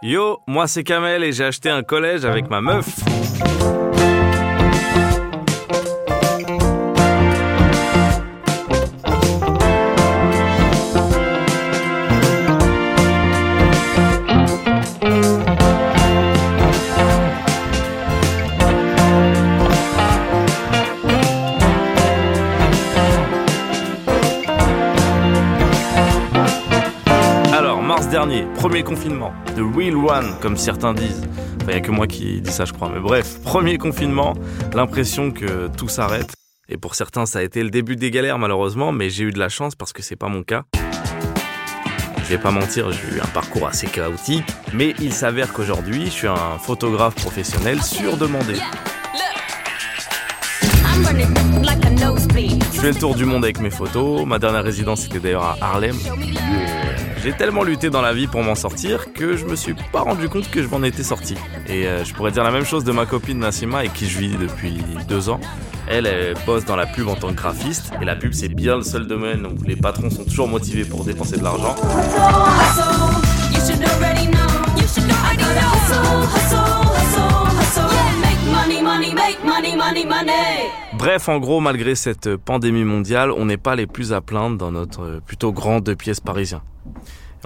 Yo, moi c'est Kamel et j'ai acheté un collège avec ma meuf. Mars dernier, premier confinement, the real one, comme certains disent. Enfin, il n'y a que moi qui dis ça, je crois. Mais bref, premier confinement, l'impression que tout s'arrête. Et pour certains, ça a été le début des galères, malheureusement, mais j'ai eu de la chance parce que c'est pas mon cas. Je vais pas mentir, j'ai eu un parcours assez chaotique, mais il s'avère qu'aujourd'hui, je suis un photographe professionnel surdemandé. Je fais le tour du monde avec mes photos. Ma dernière résidence était d'ailleurs à Harlem. J'ai tellement lutté dans la vie pour m'en sortir que je me suis pas rendu compte que je m'en étais sorti. Et euh, je pourrais dire la même chose de ma copine Nassima avec qui je vis depuis deux ans. Elle, elle bosse dans la pub en tant que graphiste. Et la pub, c'est bien le seul domaine où les patrons sont toujours motivés pour dépenser de l'argent. Bref, en gros, malgré cette pandémie mondiale, on n'est pas les plus à plaindre dans notre plutôt grand deux pièces parisien.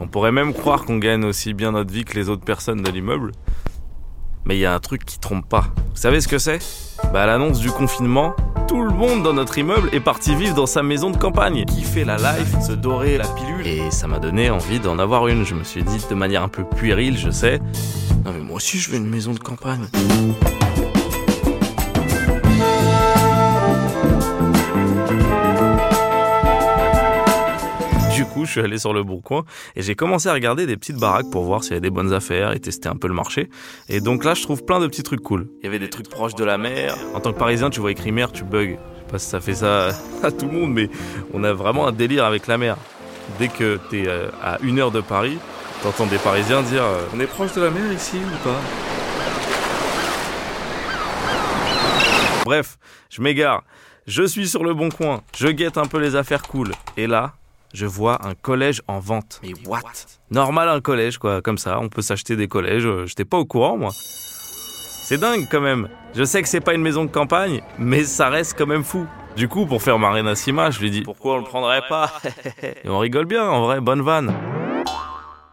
On pourrait même croire qu'on gagne aussi bien notre vie que les autres personnes de l'immeuble. Mais il y a un truc qui trompe pas. Vous savez ce que c'est? Bah à l'annonce du confinement, tout le monde dans notre immeuble est parti vivre dans sa maison de campagne, fait la life, se dorer la pilule. Et ça m'a donné envie d'en avoir une. Je me suis dit de manière un peu puérile, je sais. Non mais moi aussi je veux une maison de campagne. Coup, je suis allé sur le bon coin et j'ai commencé à regarder des petites baraques pour voir s'il y avait des bonnes affaires et tester un peu le marché. Et donc là, je trouve plein de petits trucs cool. Il y avait des trucs proches de la mer. En tant que parisien, tu vois écrit mer, tu bugs. Je sais pas si ça fait ça à tout le monde, mais on a vraiment un délire avec la mer. Dès que t'es euh, à une heure de Paris, t'entends des Parisiens dire euh, On est proche de la mer ici ou pas? Bref, je m'égare. Je suis sur le bon coin, je guette un peu les affaires cool. Et là, je vois un collège en vente. Mais what? Normal un collège quoi, comme ça, on peut s'acheter des collèges, euh, j'étais pas au courant moi. C'est dingue quand même. Je sais que c'est pas une maison de campagne, mais ça reste quand même fou. Du coup, pour faire marrer Nassima, je lui dis pourquoi on le prendrait pas? Et on rigole bien, en vrai, bonne vanne.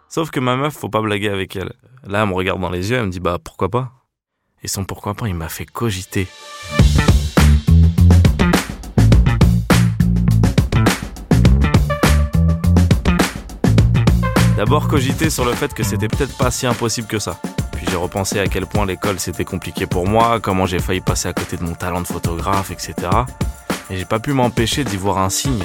Sauf que ma meuf, faut pas blaguer avec elle. Là, elle me regarde dans les yeux, elle me dit bah pourquoi pas? Et son pourquoi pas, il m'a fait cogiter. D'abord cogiter sur le fait que c'était peut-être pas si impossible que ça. Puis j'ai repensé à quel point l'école c'était compliqué pour moi, comment j'ai failli passer à côté de mon talent de photographe, etc. Et j'ai pas pu m'empêcher d'y voir un signe.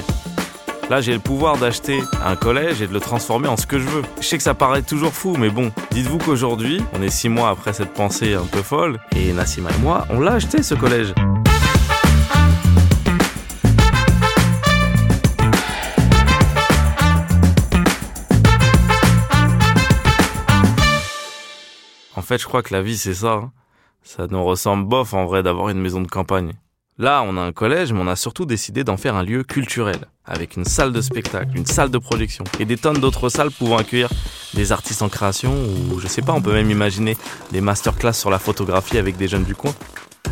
Là, j'ai le pouvoir d'acheter un collège et de le transformer en ce que je veux. Je sais que ça paraît toujours fou, mais bon, dites-vous qu'aujourd'hui, on est six mois après cette pensée un peu folle, et Nassima et moi, on l'a acheté ce collège. En fait, je crois que la vie, c'est ça. hein. Ça nous ressemble bof en vrai d'avoir une maison de campagne. Là, on a un collège, mais on a surtout décidé d'en faire un lieu culturel, avec une salle de spectacle, une salle de projection, et des tonnes d'autres salles pouvant accueillir des artistes en création, ou je sais pas, on peut même imaginer des masterclass sur la photographie avec des jeunes du coin.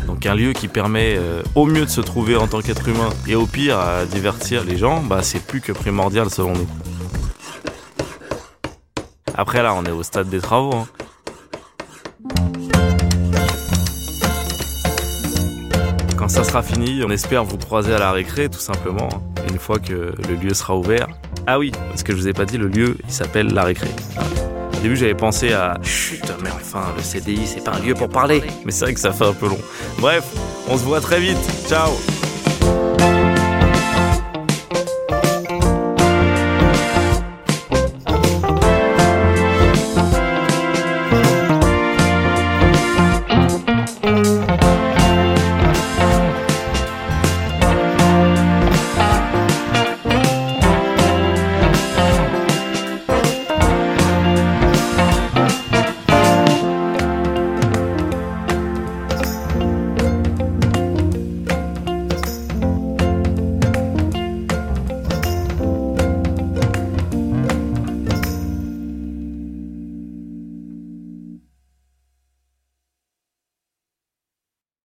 Donc un lieu qui permet euh, au mieux de se trouver en tant qu'être humain, et au pire à divertir les gens, bah c'est plus que primordial selon nous. Après là, on est au stade des travaux. hein. Ça sera fini, on espère vous croiser à la récré, tout simplement, hein, une fois que le lieu sera ouvert. Ah oui, parce que je vous ai pas dit, le lieu, il s'appelle la récré. Au début, j'avais pensé à chut, mais enfin, le CDI, c'est pas un lieu pour parler. Mais c'est vrai que ça fait un peu long. Bref, on se voit très vite. Ciao